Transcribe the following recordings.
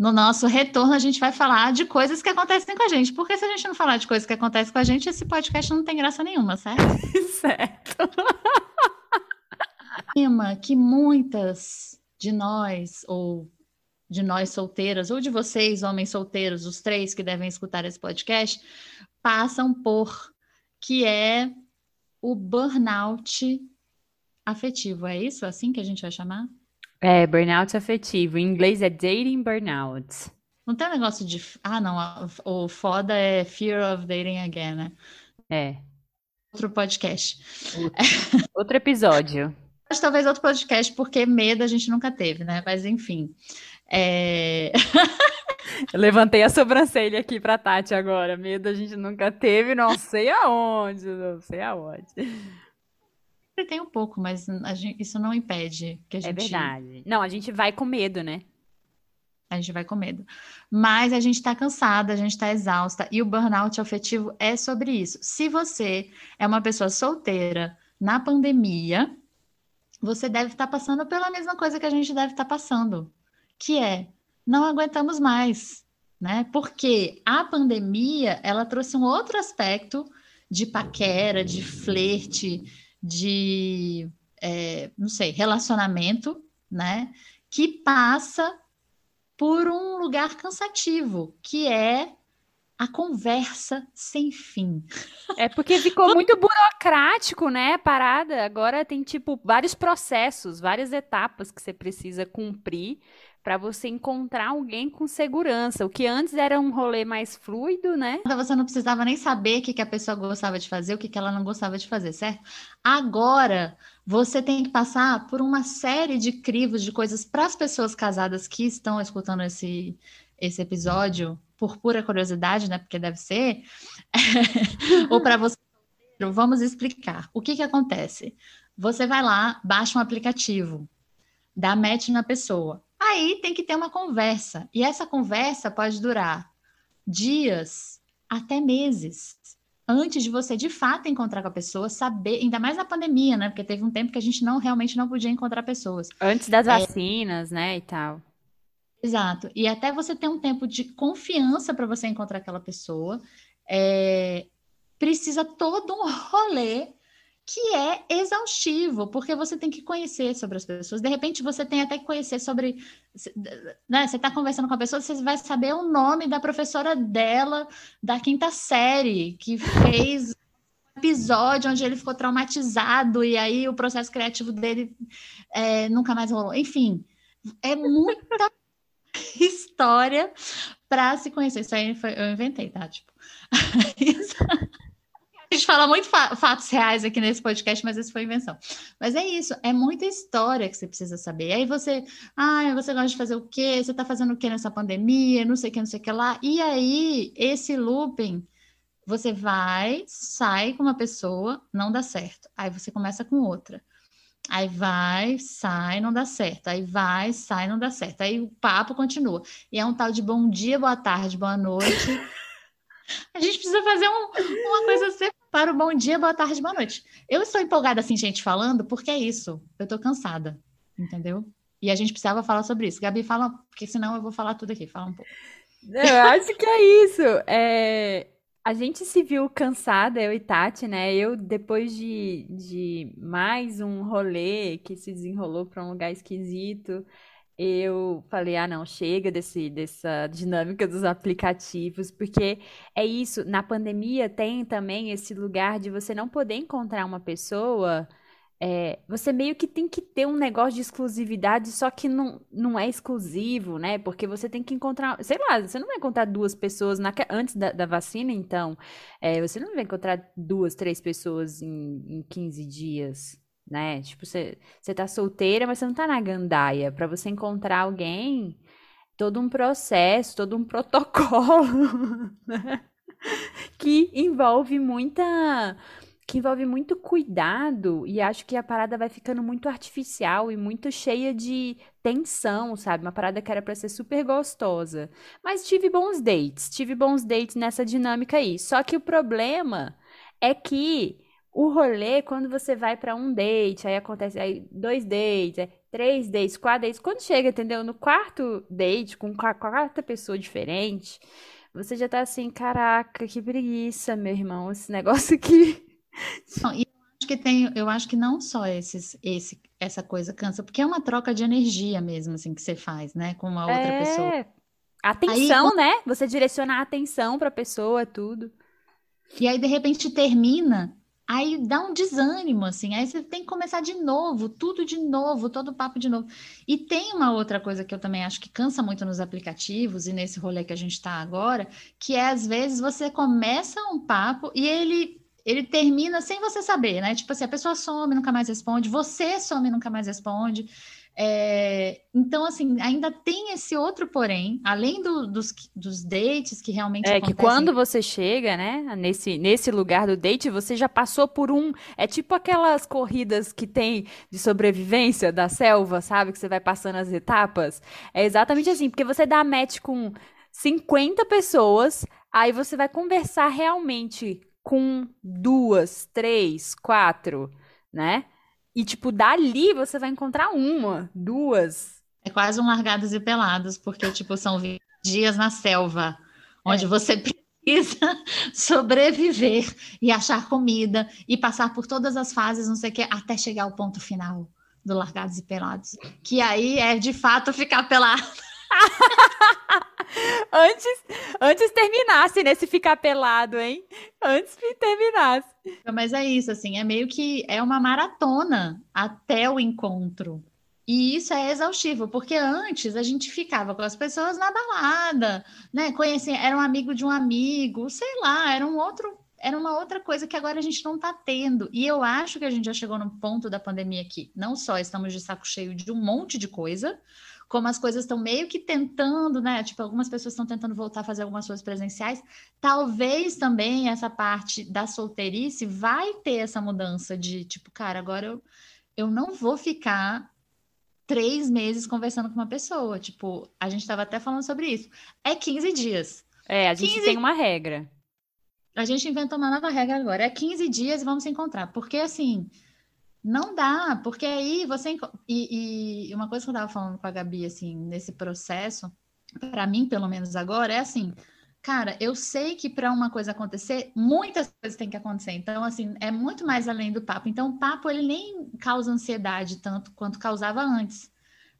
no nosso retorno, a gente vai falar de coisas que acontecem com a gente. Porque se a gente não falar de coisas que acontecem com a gente, esse podcast não tem graça nenhuma, certo? certo. Tema que muitas de nós, ou de nós solteiras, ou de vocês, homens solteiros, os três que devem escutar esse podcast, passam por, que é o burnout afetivo. É isso assim que a gente vai chamar? É, burnout afetivo. Em inglês é dating burnout. Não tem um negócio de. Ah, não. O foda é Fear of Dating Again, né? É. Outro podcast. Outro, outro episódio. Mas talvez outro podcast, porque medo a gente nunca teve, né? Mas enfim. É... Eu levantei a sobrancelha aqui pra Tati agora. Medo a gente nunca teve, não sei aonde, não sei aonde tem um pouco, mas gente, isso não impede que a é gente. É verdade. Não, a gente vai com medo, né? A gente vai com medo. Mas a gente está cansada, a gente está exausta. E o burnout afetivo é sobre isso. Se você é uma pessoa solteira na pandemia, você deve estar tá passando pela mesma coisa que a gente deve estar tá passando, que é não aguentamos mais, né? Porque a pandemia ela trouxe um outro aspecto de paquera, de flerte, de, é, não sei, relacionamento, né? Que passa por um lugar cansativo, que é a conversa sem fim. É porque ficou muito burocrático, né? A parada. Agora tem, tipo, vários processos, várias etapas que você precisa cumprir para você encontrar alguém com segurança. O que antes era um rolê mais fluido, né? Você não precisava nem saber o que, que a pessoa gostava de fazer, o que, que ela não gostava de fazer, certo? Agora, você tem que passar por uma série de crivos de coisas para as pessoas casadas que estão escutando esse, esse episódio, por pura curiosidade, né? Porque deve ser. Ou para você. Vamos explicar. O que, que acontece? Você vai lá, baixa um aplicativo, dá match na pessoa Aí tem que ter uma conversa. E essa conversa pode durar dias até meses. Antes de você de fato encontrar com a pessoa, saber, ainda mais na pandemia, né? Porque teve um tempo que a gente não realmente não podia encontrar pessoas. Antes das é... vacinas, né? E tal. Exato. E até você ter um tempo de confiança para você encontrar aquela pessoa, é... precisa todo um rolê que é exaustivo, porque você tem que conhecer sobre as pessoas. De repente, você tem até que conhecer sobre. Né, você está conversando com a pessoa, você vai saber o nome da professora dela, da quinta série, que fez episódio onde ele ficou traumatizado, e aí o processo criativo dele é, nunca mais rolou. Enfim, é muita história para se conhecer. Isso aí foi, eu inventei, tá? Tipo. A gente fala muito fa fatos reais aqui nesse podcast, mas isso foi invenção. Mas é isso, é muita história que você precisa saber. Aí você, ah, você gosta de fazer o quê? Você está fazendo o quê nessa pandemia? Não sei o que, não sei o que lá. E aí, esse looping, você vai, sai com uma pessoa, não dá certo. Aí você começa com outra. Aí vai, sai, não dá certo. Aí vai, sai, não dá certo. Aí o papo continua. E é um tal de bom dia, boa tarde, boa noite. A gente precisa fazer um, uma coisa para o bom dia, boa tarde, boa noite. Eu estou empolgada assim, gente, falando, porque é isso. Eu estou cansada, entendeu? E a gente precisava falar sobre isso. Gabi, fala, porque senão eu vou falar tudo aqui. Fala um pouco. Eu acho que é isso. É... A gente se viu cansada, eu e Tati, né? Eu, depois de, de mais um rolê que se desenrolou para um lugar esquisito, eu falei, ah, não, chega desse, dessa dinâmica dos aplicativos, porque é isso, na pandemia tem também esse lugar de você não poder encontrar uma pessoa, é, você meio que tem que ter um negócio de exclusividade, só que não, não é exclusivo, né? Porque você tem que encontrar, sei lá, você não vai encontrar duas pessoas na, antes da, da vacina, então, é, você não vai encontrar duas, três pessoas em, em 15 dias né? Tipo, você, você tá solteira, mas você não tá na gandaia. Para você encontrar alguém, todo um processo, todo um protocolo, né? Que envolve muita que envolve muito cuidado e acho que a parada vai ficando muito artificial e muito cheia de tensão, sabe? Uma parada que era para ser super gostosa. Mas tive bons dates, tive bons dates nessa dinâmica aí. Só que o problema é que o rolê, quando você vai para um date, aí acontece aí dois dates, é, três dates, quatro dates. Quando chega, entendeu? No quarto date, com a quarta pessoa diferente, você já tá assim, caraca, que preguiça, meu irmão, esse negócio aqui. Não, e eu acho que tem, eu acho que não só esses, esse, essa coisa cansa, porque é uma troca de energia mesmo, assim, que você faz, né, com uma outra é... pessoa. Atenção, aí, né? Você direcionar a atenção pra pessoa, tudo. E aí, de repente, termina Aí dá um desânimo, assim, aí você tem que começar de novo, tudo de novo, todo papo de novo. E tem uma outra coisa que eu também acho que cansa muito nos aplicativos e nesse rolê que a gente está agora, que é às vezes você começa um papo e ele ele termina sem você saber, né? Tipo assim, a pessoa some, nunca mais responde, você some, nunca mais responde. É, então, assim, ainda tem esse outro porém, além do, dos, dos dates que realmente É acontecem... que quando você chega, né, nesse, nesse lugar do date, você já passou por um... É tipo aquelas corridas que tem de sobrevivência da selva, sabe? Que você vai passando as etapas. É exatamente assim, porque você dá match com 50 pessoas, aí você vai conversar realmente com duas, três, quatro, né? E, tipo, dali você vai encontrar uma, duas. É quase um largados e pelados, porque, tipo, são dias na selva, onde é. você precisa sobreviver e achar comida e passar por todas as fases, não sei o que, até chegar ao ponto final do largados e pelados. Que aí é de fato ficar pelado. antes, antes terminasse nesse ficar pelado, hein? Antes que terminasse. Mas é isso, assim, é meio que é uma maratona até o encontro. E isso é exaustivo, porque antes a gente ficava com as pessoas na balada, né? Conhecia, era um amigo de um amigo, sei lá, era um outro, era uma outra coisa que agora a gente não está tendo. E eu acho que a gente já chegou no ponto da pandemia que não só estamos de saco cheio de um monte de coisa, como as coisas estão meio que tentando, né? Tipo, algumas pessoas estão tentando voltar a fazer algumas coisas presenciais. Talvez também essa parte da solteirice vai ter essa mudança de tipo, cara, agora eu, eu não vou ficar três meses conversando com uma pessoa. Tipo, a gente estava até falando sobre isso. É 15 dias. É, a gente 15... tem uma regra. A gente inventou uma nova regra agora. É 15 dias e vamos se encontrar. Porque assim não dá, porque aí você. E, e uma coisa que eu estava falando com a Gabi, assim, nesse processo, para mim, pelo menos agora, é assim. Cara, eu sei que para uma coisa acontecer, muitas coisas têm que acontecer. Então, assim, é muito mais além do papo. Então, o papo, ele nem causa ansiedade tanto quanto causava antes.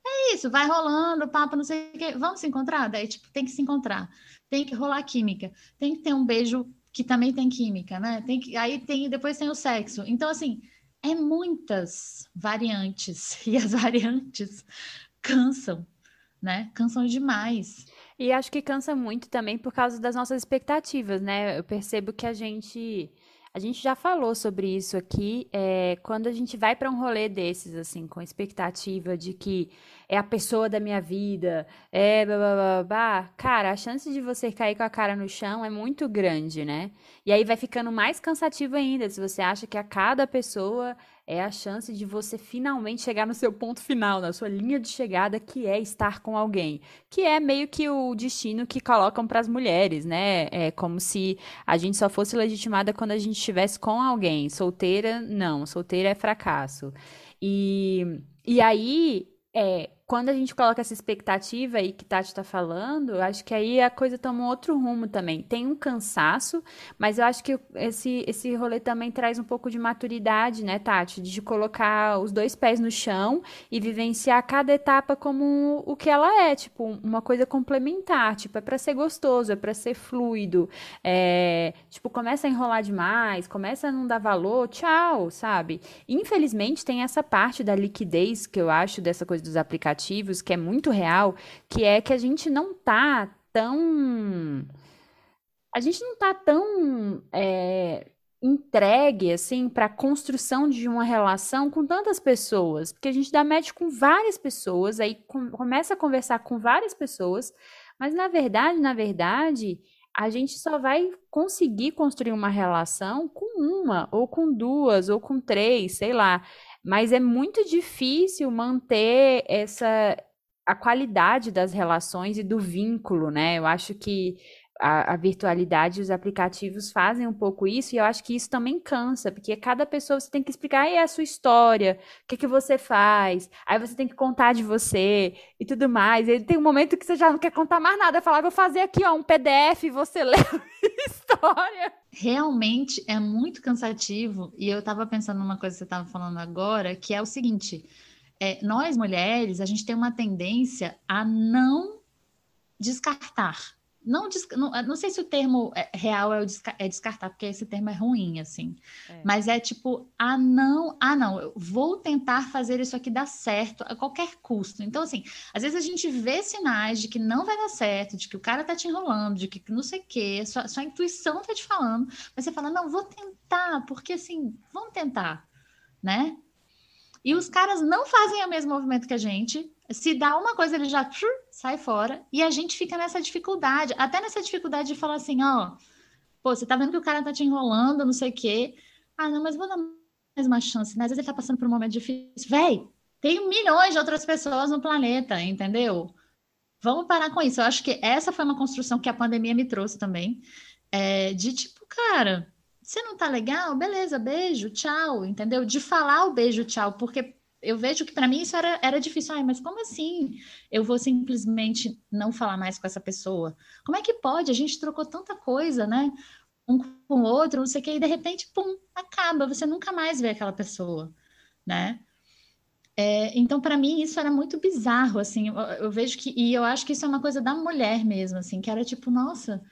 É isso, vai rolando, papo, não sei o quê. Vamos se encontrar? Daí, tipo, tem que se encontrar. Tem que rolar química. Tem que ter um beijo que também tem química, né? Tem que, aí tem, depois tem o sexo. Então, assim, é muitas variantes e as variantes cansam, né? Cansam demais. E acho que cansa muito também por causa das nossas expectativas, né? Eu percebo que a gente a gente já falou sobre isso aqui. É, quando a gente vai para um rolê desses, assim, com expectativa de que é a pessoa da minha vida, é blá, blá, blá, blá, cara, a chance de você cair com a cara no chão é muito grande, né? E aí vai ficando mais cansativo ainda, se você acha que a cada pessoa é a chance de você finalmente chegar no seu ponto final, na sua linha de chegada, que é estar com alguém. Que é meio que o destino que colocam para as mulheres, né? É como se a gente só fosse legitimada quando a gente estivesse com alguém. Solteira, não. Solteira é fracasso. E, e aí, é, quando a gente coloca essa expectativa aí que Tati está falando, acho que aí a coisa toma um outro rumo também. Tem um cansaço, mas eu acho que esse, esse rolê também traz um pouco de maturidade, né, Tati? De colocar os dois pés no chão e vivenciar cada etapa como o que ela é, tipo, uma coisa complementar. Tipo, é para ser gostoso, é para ser fluido. É, tipo, começa a enrolar demais, começa a não dar valor, tchau, sabe? Infelizmente, tem essa parte da liquidez que eu acho dessa coisa dos aplicativos que é muito real, que é que a gente não tá tão. A gente não tá tão é, entregue assim para a construção de uma relação com tantas pessoas, porque a gente dá match com várias pessoas, aí com, começa a conversar com várias pessoas, mas na verdade, na verdade, a gente só vai conseguir construir uma relação com uma, ou com duas, ou com três, sei lá. Mas é muito difícil manter essa a qualidade das relações e do vínculo, né? Eu acho que a, a, virtualidade, os aplicativos fazem um pouco isso, e eu acho que isso também cansa, porque cada pessoa você tem que explicar aí a sua história, o que, que você faz, aí você tem que contar de você e tudo mais. E tem um momento que você já não quer contar mais nada, falar, vou fazer aqui ó, um PDF, você lê a história. Realmente é muito cansativo, e eu estava pensando numa coisa que você estava falando agora, que é o seguinte: é, nós mulheres, a gente tem uma tendência a não descartar não, não, não, sei se o termo é, real é, é, descartar, porque esse termo é ruim, assim. É. Mas é tipo, ah, não, ah, não, eu vou tentar fazer isso aqui dar certo a qualquer custo. Então, assim, às vezes a gente vê sinais de que não vai dar certo, de que o cara tá te enrolando, de que não sei o quê, sua, sua intuição tá te falando, mas você fala, não, vou tentar, porque assim, vamos tentar, né? E os caras não fazem o mesmo movimento que a gente, se dá uma coisa, ele já sai fora. E a gente fica nessa dificuldade, até nessa dificuldade de falar assim, ó, pô, você tá vendo que o cara tá te enrolando, não sei o quê. Ah, não, mas vou dar mais uma chance, né? Às vezes ele tá passando por um momento difícil. Véi, tem milhões de outras pessoas no planeta, entendeu? Vamos parar com isso. Eu acho que essa foi uma construção que a pandemia me trouxe também. É, de tipo, cara, você não tá legal? Beleza, beijo, tchau, entendeu? De falar o beijo, tchau, porque eu vejo que para mim isso era, era difícil. Ai, mas como assim eu vou simplesmente não falar mais com essa pessoa? Como é que pode? A gente trocou tanta coisa, né? Um com o outro, não sei o que, e de repente, pum, acaba. Você nunca mais vê aquela pessoa, né? É, então, para mim, isso era muito bizarro, assim. Eu, eu, vejo que, e eu acho que isso é uma coisa da mulher mesmo, assim, que era tipo, nossa,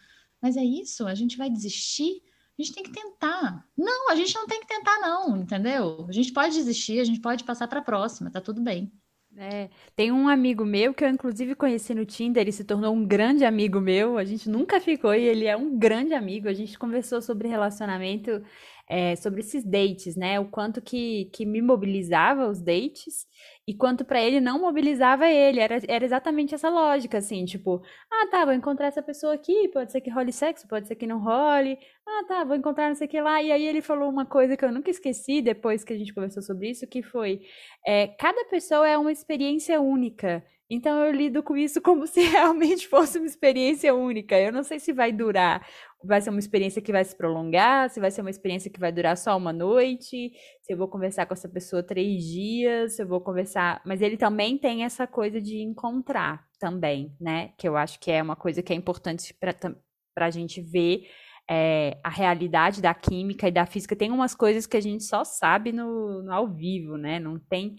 mas é isso? A gente vai desistir? A gente tem que tentar. Não, a gente não tem que tentar, não, entendeu? A gente pode desistir, a gente pode passar para a próxima, tá tudo bem. É, tem um amigo meu que eu inclusive conheci no Tinder, ele se tornou um grande amigo meu. A gente nunca ficou e ele é um grande amigo. A gente conversou sobre relacionamento, é, sobre esses dates, né? O quanto que, que me mobilizava os dates e quanto para ele não mobilizava ele. Era, era exatamente essa lógica, assim, tipo, ah, tá, vou encontrar essa pessoa aqui, pode ser que role sexo, pode ser que não role. Ah, tá, vou encontrar não sei o que lá. E aí ele falou uma coisa que eu nunca esqueci depois que a gente conversou sobre isso, que foi, é, cada pessoa é uma experiência única. Então eu lido com isso como se realmente fosse uma experiência única. Eu não sei se vai durar vai ser uma experiência que vai se prolongar, se vai ser uma experiência que vai durar só uma noite, se eu vou conversar com essa pessoa três dias, se eu vou conversar. Mas ele também tem essa coisa de encontrar também, né? Que eu acho que é uma coisa que é importante para a gente ver é, a realidade da química e da física. Tem umas coisas que a gente só sabe no, no ao vivo, né? Não tem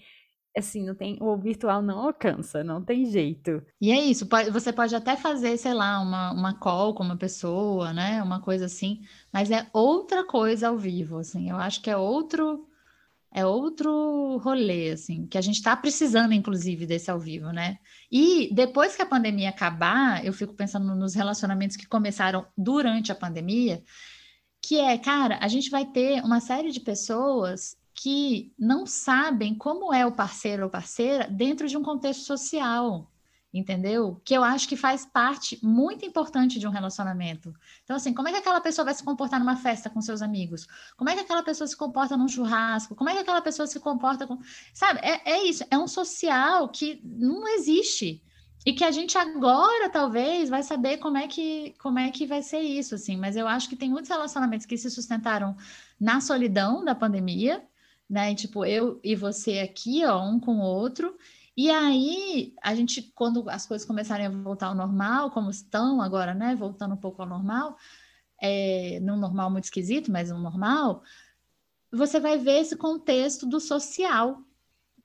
assim, não tem, o virtual não alcança, não tem jeito. E é isso, você pode até fazer, sei lá, uma, uma call com uma pessoa, né? Uma coisa assim, mas é outra coisa ao vivo, assim. Eu acho que é outro é outro rolê, assim, que a gente está precisando, inclusive, desse ao vivo, né? E depois que a pandemia acabar, eu fico pensando nos relacionamentos que começaram durante a pandemia, que é, cara, a gente vai ter uma série de pessoas que não sabem como é o parceiro ou parceira dentro de um contexto social, entendeu? Que eu acho que faz parte muito importante de um relacionamento. Então, assim, como é que aquela pessoa vai se comportar numa festa com seus amigos? Como é que aquela pessoa se comporta num churrasco? Como é que aquela pessoa se comporta com. Sabe, é, é isso, é um social que não existe. E que a gente agora, talvez, vai saber como é que como é que vai ser isso, assim. Mas eu acho que tem muitos relacionamentos que se sustentaram na solidão da pandemia, né? Tipo, eu e você aqui, ó, um com o outro. E aí, a gente, quando as coisas começarem a voltar ao normal, como estão agora, né? Voltando um pouco ao normal, é, num normal muito esquisito, mas um normal, você vai ver esse contexto do social,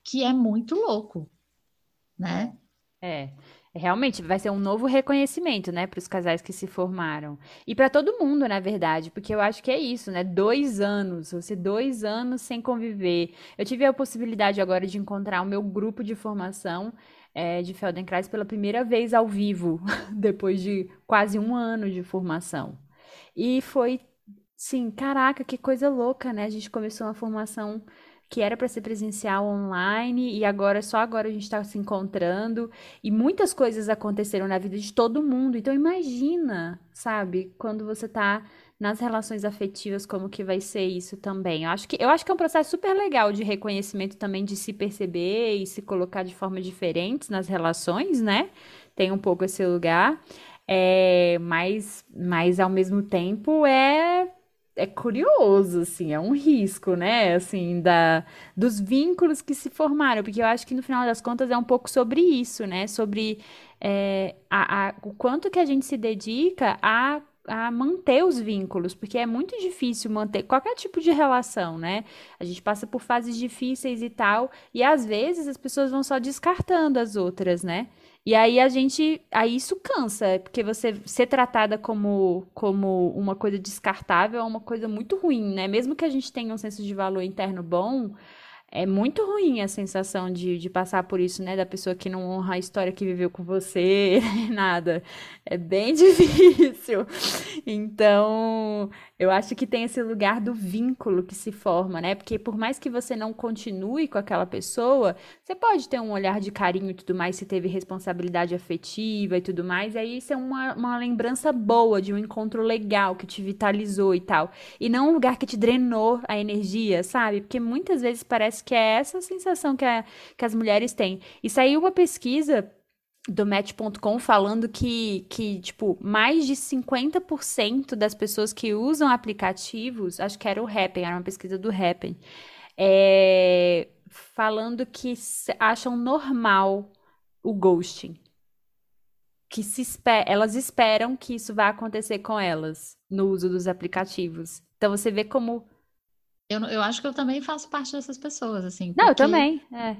que é muito louco, né? É. Realmente vai ser um novo reconhecimento, né, para os casais que se formaram. E para todo mundo, na verdade, porque eu acho que é isso, né? Dois anos, você dois anos sem conviver. Eu tive a possibilidade agora de encontrar o meu grupo de formação é, de Feldenkrais pela primeira vez ao vivo, depois de quase um ano de formação. E foi, sim, caraca, que coisa louca, né? A gente começou uma formação que era para ser presencial online e agora só agora a gente está se encontrando e muitas coisas aconteceram na vida de todo mundo. Então imagina, sabe, quando você está nas relações afetivas como que vai ser isso também. Eu acho que eu acho que é um processo super legal de reconhecimento também de se perceber e se colocar de forma diferentes nas relações, né? Tem um pouco esse lugar. É, mas, mas ao mesmo tempo é é curioso, assim, é um risco, né? Assim, da, dos vínculos que se formaram, porque eu acho que no final das contas é um pouco sobre isso, né? Sobre é, a, a, o quanto que a gente se dedica a a manter os vínculos, porque é muito difícil manter qualquer tipo de relação, né? A gente passa por fases difíceis e tal, e às vezes as pessoas vão só descartando as outras, né? E aí a gente, aí isso cansa, porque você ser tratada como, como uma coisa descartável é uma coisa muito ruim, né? Mesmo que a gente tenha um senso de valor interno bom, é muito ruim a sensação de, de passar por isso, né? Da pessoa que não honra a história que viveu com você, nada. É bem difícil. Então, eu acho que tem esse lugar do vínculo que se forma, né? Porque por mais que você não continue com aquela pessoa, você pode ter um olhar de carinho e tudo mais, se teve responsabilidade afetiva e tudo mais, e aí isso é uma, uma lembrança boa de um encontro legal que te vitalizou e tal. E não um lugar que te drenou a energia, sabe? Porque muitas vezes parece que é essa sensação que, a, que as mulheres têm. E saiu uma pesquisa do Match.com falando que, que, tipo, mais de 50% das pessoas que usam aplicativos, acho que era o Happn, era uma pesquisa do Happn, é, falando que acham normal o ghosting. Que se esper elas esperam que isso vai acontecer com elas no uso dos aplicativos. Então você vê como. Eu, eu acho que eu também faço parte dessas pessoas, assim. Não, eu também. É.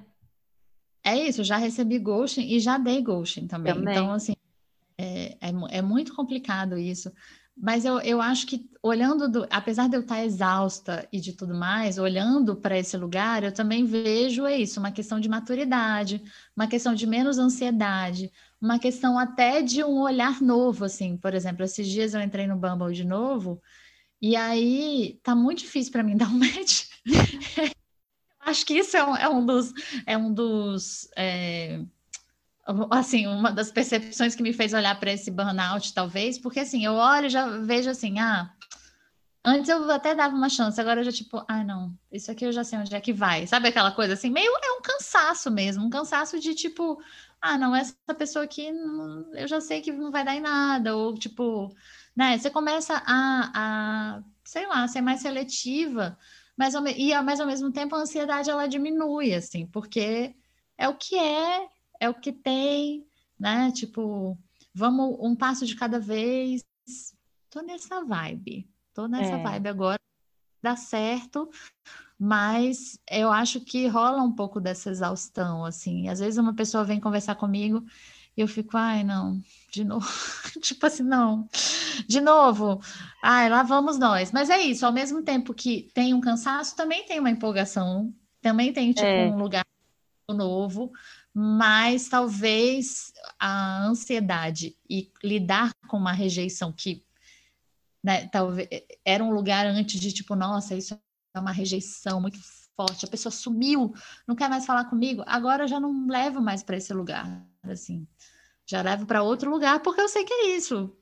É isso, já recebi ghosting e já dei ghosting também. também. Então, assim, é, é, é, muito complicado isso. Mas eu, eu acho que olhando, do, apesar de eu estar exausta e de tudo mais, olhando para esse lugar, eu também vejo é isso, uma questão de maturidade, uma questão de menos ansiedade, uma questão até de um olhar novo, assim. Por exemplo, esses dias eu entrei no Bumble de novo, e aí tá muito difícil para mim dar um match. Acho que isso é um, é um dos, é um dos é, assim, uma das percepções que me fez olhar para esse burnout, talvez, porque assim, eu olho e já vejo assim, ah, antes eu até dava uma chance, agora eu já tipo, ah, não, isso aqui eu já sei onde é que vai. Sabe aquela coisa assim, meio é um cansaço mesmo, um cansaço de tipo, ah, não, essa pessoa aqui eu já sei que não vai dar em nada, ou tipo, né, você começa a, a sei lá, ser mais seletiva mas ao, e mas ao mesmo tempo a ansiedade ela diminui, assim, porque é o que é, é o que tem, né? Tipo, vamos um passo de cada vez. Tô nessa vibe, tô nessa é. vibe agora, dá certo, mas eu acho que rola um pouco dessa exaustão, assim. Às vezes uma pessoa vem conversar comigo eu fico, ai, não, de novo. tipo assim, não, de novo. Ai, lá vamos nós. Mas é isso, ao mesmo tempo que tem um cansaço, também tem uma empolgação, também tem, tipo, é. um lugar novo, mas talvez a ansiedade e lidar com uma rejeição que, né, talvez era um lugar antes de, tipo, nossa, isso é uma rejeição muito forte, a pessoa sumiu, não quer mais falar comigo, agora eu já não levo mais para esse lugar, assim já levo para outro lugar, porque eu sei que é isso.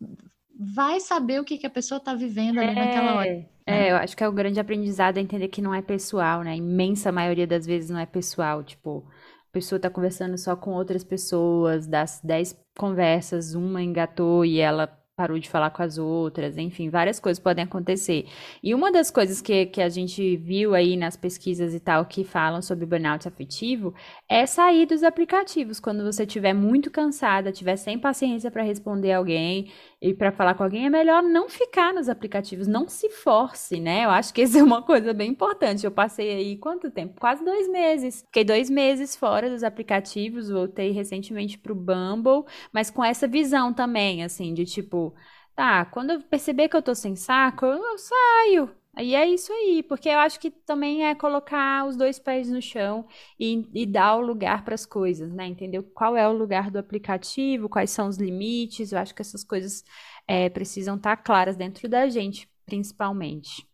Vai saber o que, que a pessoa está vivendo ali é, naquela hora. Né? É, eu acho que é o grande aprendizado é entender que não é pessoal, né? A imensa maioria das vezes não é pessoal. Tipo, a pessoa está conversando só com outras pessoas, das dez conversas, uma engatou e ela parou de falar com as outras, enfim, várias coisas podem acontecer. E uma das coisas que, que a gente viu aí nas pesquisas e tal que falam sobre burnout afetivo é sair dos aplicativos. Quando você estiver muito cansada, estiver sem paciência para responder alguém e para falar com alguém, é melhor não ficar nos aplicativos, não se force, né? Eu acho que isso é uma coisa bem importante. Eu passei aí quanto tempo? Quase dois meses. Fiquei dois meses fora dos aplicativos, voltei recentemente pro Bumble, mas com essa visão também, assim, de tipo, tá, quando eu perceber que eu tô sem saco, eu saio. E é isso aí, porque eu acho que também é colocar os dois pés no chão e, e dar o lugar para as coisas, né? Entendeu? Qual é o lugar do aplicativo, quais são os limites. Eu acho que essas coisas é, precisam estar claras dentro da gente, principalmente,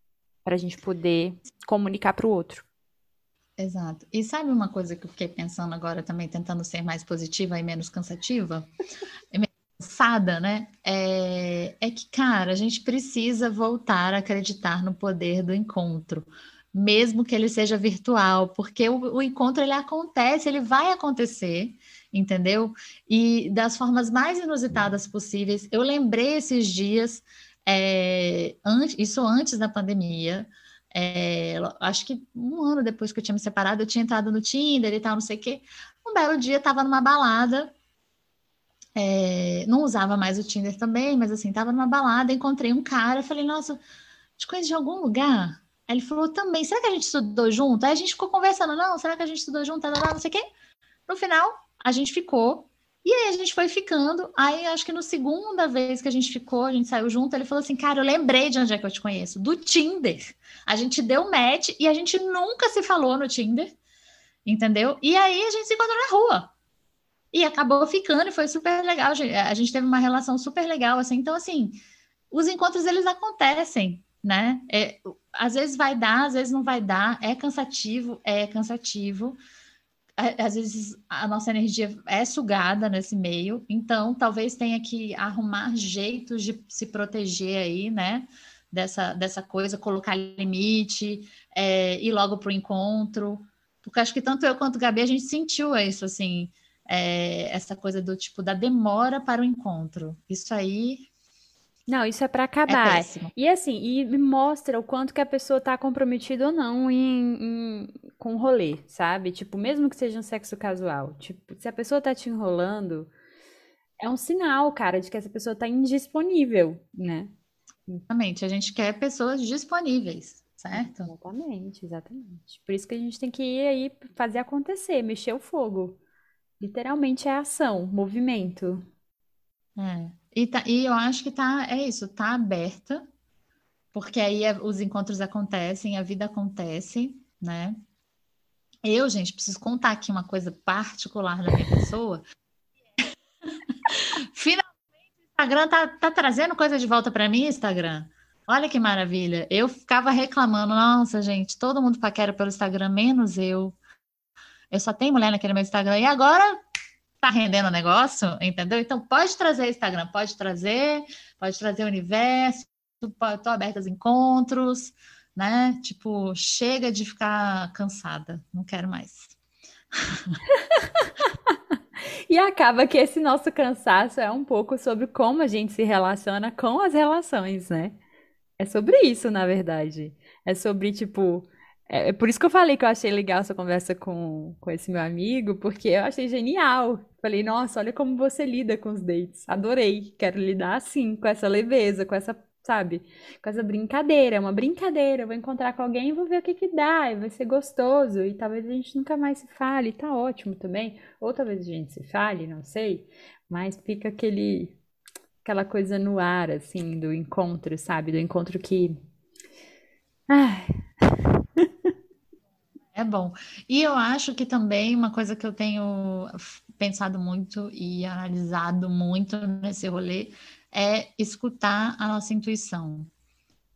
para a gente poder comunicar para o outro. Exato. E sabe uma coisa que eu fiquei pensando agora também, tentando ser mais positiva e menos cansativa? Cansada, né? É, é que, cara, a gente precisa voltar a acreditar no poder do encontro. mesmo que ele seja virtual, porque o, o encontro ele acontece, ele vai acontecer, entendeu? E das formas mais inusitadas possíveis. Eu lembrei esses dias, é, isso antes da pandemia, é, acho que um ano depois que eu tinha me separado, eu tinha entrado no Tinder e tal, não sei o quê. Um belo dia, estava numa balada, é, não usava mais o Tinder também, mas assim, estava numa balada, encontrei um cara, falei, nossa, te conheço de algum lugar? Aí ele falou, também, será que a gente estudou junto? Aí a gente ficou conversando, não, será que a gente estudou junto? Não sei o quê. No final, a gente ficou, e aí a gente foi ficando. Aí acho que no segunda vez que a gente ficou, a gente saiu junto, ele falou assim: Cara, eu lembrei de onde é que eu te conheço, do Tinder. A gente deu match e a gente nunca se falou no Tinder, entendeu? E aí a gente se encontrou na rua. E acabou ficando e foi super legal. A gente teve uma relação super legal, assim. Então, assim, os encontros eles acontecem, né? É, às vezes vai dar, às vezes não vai dar. É cansativo, é cansativo às vezes a nossa energia é sugada nesse meio, então talvez tenha que arrumar jeitos de se proteger aí, né? Dessa, dessa coisa, colocar limite, é, ir logo para o encontro, porque acho que tanto eu quanto o Gabi a gente sentiu isso, assim, é, essa coisa do tipo da demora para o encontro. Isso aí não, isso é para acabar. É e assim, e mostra o quanto que a pessoa tá comprometida ou não em, em, com o rolê, sabe? Tipo, mesmo que seja um sexo casual. Tipo, se a pessoa tá te enrolando, é um sinal, cara, de que essa pessoa tá indisponível, né? Exatamente. A gente quer pessoas disponíveis, certo? Exatamente, exatamente. Por isso que a gente tem que ir aí fazer acontecer, mexer o fogo. Literalmente é ação, movimento. É. E, tá, e eu acho que tá, é isso, tá aberta, porque aí é, os encontros acontecem, a vida acontece, né? Eu, gente, preciso contar aqui uma coisa particular da minha pessoa. Finalmente o Instagram tá, tá trazendo coisa de volta para mim, Instagram. Olha que maravilha. Eu ficava reclamando, nossa, gente, todo mundo paquera pelo Instagram, menos eu. Eu só tenho mulher naquele meu Instagram. E agora tá rendendo o negócio, entendeu? Então pode trazer Instagram, pode trazer, pode trazer o universo, estou aberta aos encontros, né? Tipo, chega de ficar cansada, não quero mais. e acaba que esse nosso cansaço é um pouco sobre como a gente se relaciona com as relações, né? É sobre isso, na verdade. É sobre, tipo, é, é, por isso que eu falei que eu achei legal essa conversa com, com esse meu amigo, porque eu achei genial. Falei, nossa, olha como você lida com os dates. Adorei. Quero lidar assim, com essa leveza, com essa, sabe, com essa brincadeira. É uma brincadeira. Eu vou encontrar com alguém e vou ver o que que dá. E vai ser gostoso. E talvez a gente nunca mais se fale. Tá ótimo também. Ou talvez a gente se fale, não sei. Mas fica aquele, aquela coisa no ar, assim, do encontro, sabe? Do encontro que. Ai é bom. E eu acho que também uma coisa que eu tenho pensado muito e analisado muito nesse rolê é escutar a nossa intuição.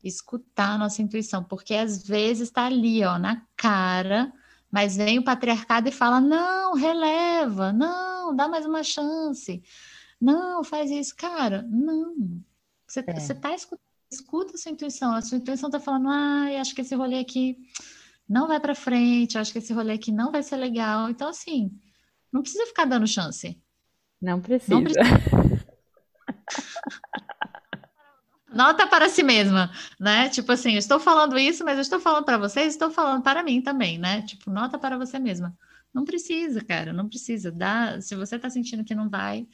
Escutar a nossa intuição, porque às vezes está ali, ó, na cara, mas vem o patriarcado e fala: não, releva, não, dá mais uma chance, não, faz isso. Cara, não. Você, é. você tá escutando, escuta a sua intuição, a sua intuição está falando: ah, acho que esse rolê aqui não vai para frente, acho que esse rolê aqui não vai ser legal. Então, assim, não precisa ficar dando chance. Não precisa. Não precisa. Nota para si mesma, né? Tipo assim, estou falando isso, mas eu estou falando para vocês, estou falando para mim também, né? Tipo, nota para você mesma. Não precisa, cara, não precisa. Dá, se você está sentindo que não vai,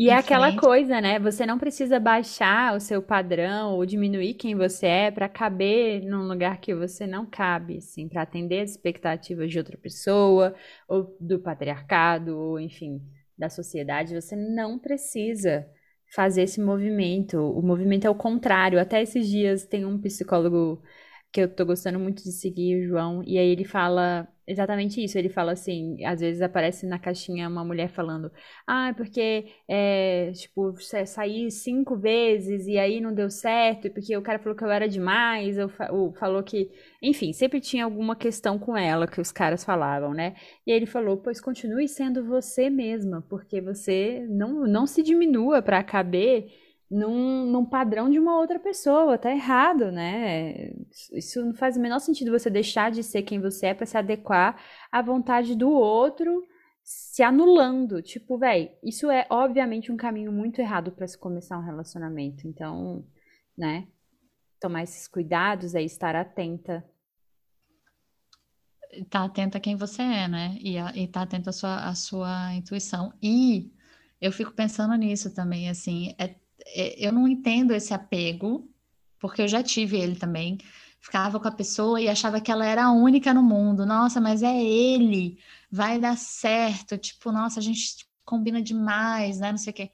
e é aquela coisa, né? Você não precisa baixar o seu padrão ou diminuir quem você é para caber num lugar que você não cabe, assim, para atender as expectativas de outra pessoa, ou do patriarcado, ou enfim, da sociedade. Você não precisa fazer esse movimento. O movimento é o contrário. Até esses dias tem um psicólogo que eu tô gostando muito de seguir, o João, e aí ele fala exatamente isso. Ele fala assim, às vezes aparece na caixinha uma mulher falando, ah, porque, é, tipo, saí cinco vezes e aí não deu certo, porque o cara falou que eu era demais, ou, ou falou que, enfim, sempre tinha alguma questão com ela que os caras falavam, né? E aí ele falou, pois continue sendo você mesma, porque você não, não se diminua para caber num, num padrão de uma outra pessoa. Tá errado, né? Isso não faz o menor sentido você deixar de ser quem você é para se adequar à vontade do outro, se anulando. Tipo, velho, isso é obviamente um caminho muito errado para se começar um relacionamento. Então, né? Tomar esses cuidados é estar atenta. Tá atenta a quem você é, né? E, a, e tá atenta à sua, à sua intuição. E eu fico pensando nisso também, assim, é, eu não entendo esse apego, porque eu já tive ele também. Ficava com a pessoa e achava que ela era a única no mundo. Nossa, mas é ele, vai dar certo. Tipo, nossa, a gente combina demais, né? Não sei o quê.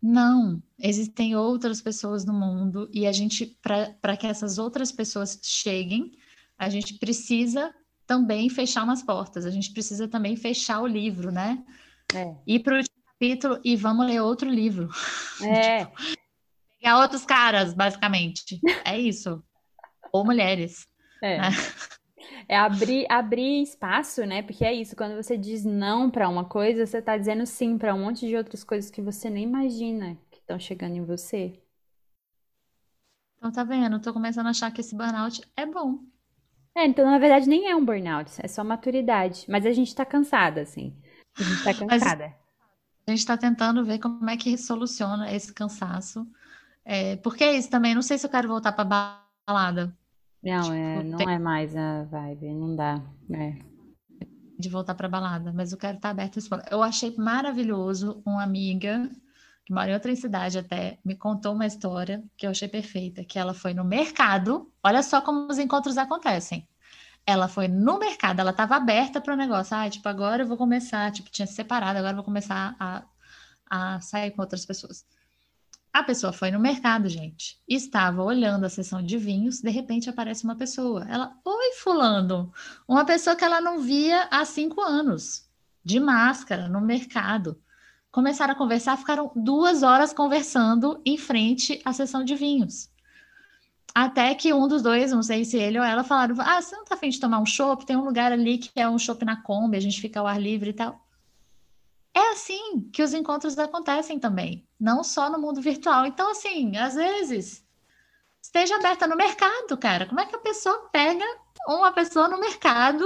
Não, existem outras pessoas no mundo e a gente, para que essas outras pessoas cheguem, a gente precisa também fechar umas portas, a gente precisa também fechar o livro, né? É. Ir para o capítulo e vamos ler outro livro. É. tipo, pegar outros caras, basicamente. É isso. Ou mulheres. É. Né? É abrir, abrir espaço, né? Porque é isso, quando você diz não para uma coisa, você tá dizendo sim para um monte de outras coisas que você nem imagina que estão chegando em você. Então tá vendo? Tô começando a achar que esse burnout é bom. É, então na verdade nem é um burnout, é só maturidade. Mas a gente tá cansada, assim. A gente tá cansada. Mas a gente está tentando ver como é que soluciona esse cansaço. É, porque é isso também, não sei se eu quero voltar para balada. Não, tipo, é, não tem... é mais a vibe, não dá. É. De voltar para balada, mas eu quero estar tá aberta. Eu achei maravilhoso uma amiga que mora em outra cidade até, me contou uma história que eu achei perfeita, que ela foi no mercado, olha só como os encontros acontecem ela foi no mercado, ela estava aberta para o negócio. Ah, tipo, agora eu vou começar, tipo, tinha se separado, agora eu vou começar a, a sair com outras pessoas. A pessoa foi no mercado, gente, estava olhando a seção de vinhos, de repente aparece uma pessoa. Ela, oi, fulano, uma pessoa que ela não via há cinco anos, de máscara, no mercado. Começaram a conversar, ficaram duas horas conversando em frente à seção de vinhos. Até que um dos dois, não sei se ele ou ela, falaram: Ah, você não tá afim de tomar um chopp? Tem um lugar ali que é um chopp na Kombi, a gente fica ao ar livre e tal. É assim que os encontros acontecem também, não só no mundo virtual. Então, assim, às vezes, esteja aberta no mercado, cara. Como é que a pessoa pega uma pessoa no mercado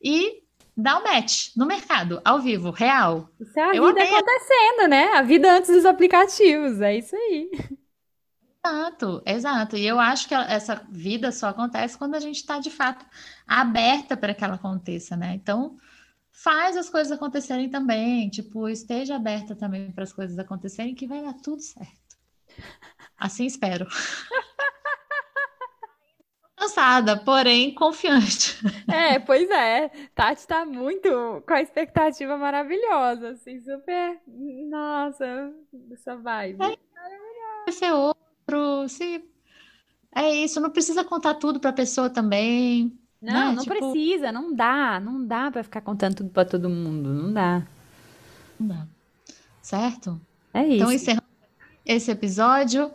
e dá um match no mercado, ao vivo, real? Isso é a Eu vida amei... acontecendo, né? A vida antes dos aplicativos, é isso aí. Exato, exato. E eu acho que essa vida só acontece quando a gente está, de fato, aberta para que ela aconteça, né? Então, faz as coisas acontecerem também. Tipo, esteja aberta também para as coisas acontecerem, que vai dar tudo certo. Assim espero. Cansada, porém confiante. É, pois é. Tati tá muito com a expectativa maravilhosa, assim, super. Nossa, essa vibe. É, vai outro, se é isso, não precisa contar tudo para a pessoa também. Não, né? não tipo... precisa, não dá, não dá para ficar contando tudo para todo mundo, não dá. Não dá. Certo? É isso. Então, encerrando esse episódio,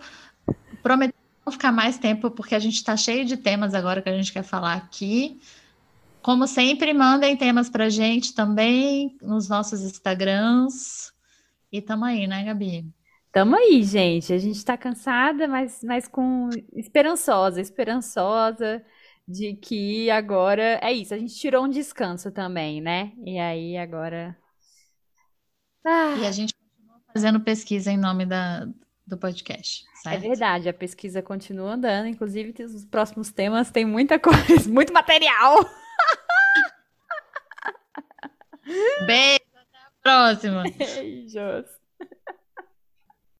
prometemos não ficar mais tempo, porque a gente está cheio de temas agora que a gente quer falar aqui. Como sempre, mandem temas para gente também nos nossos Instagrams. E tamo aí, né, Gabi? Tamo aí, gente. A gente tá cansada, mas, mas com esperançosa, esperançosa de que agora é isso. A gente tirou um descanso também, né? E aí agora. Ah. E a gente continua fazendo pesquisa em nome da, do podcast. É certo? É verdade, a pesquisa continua andando. Inclusive, os próximos temas tem muita coisa, muito material. Beijo, até a próxima. Beijos.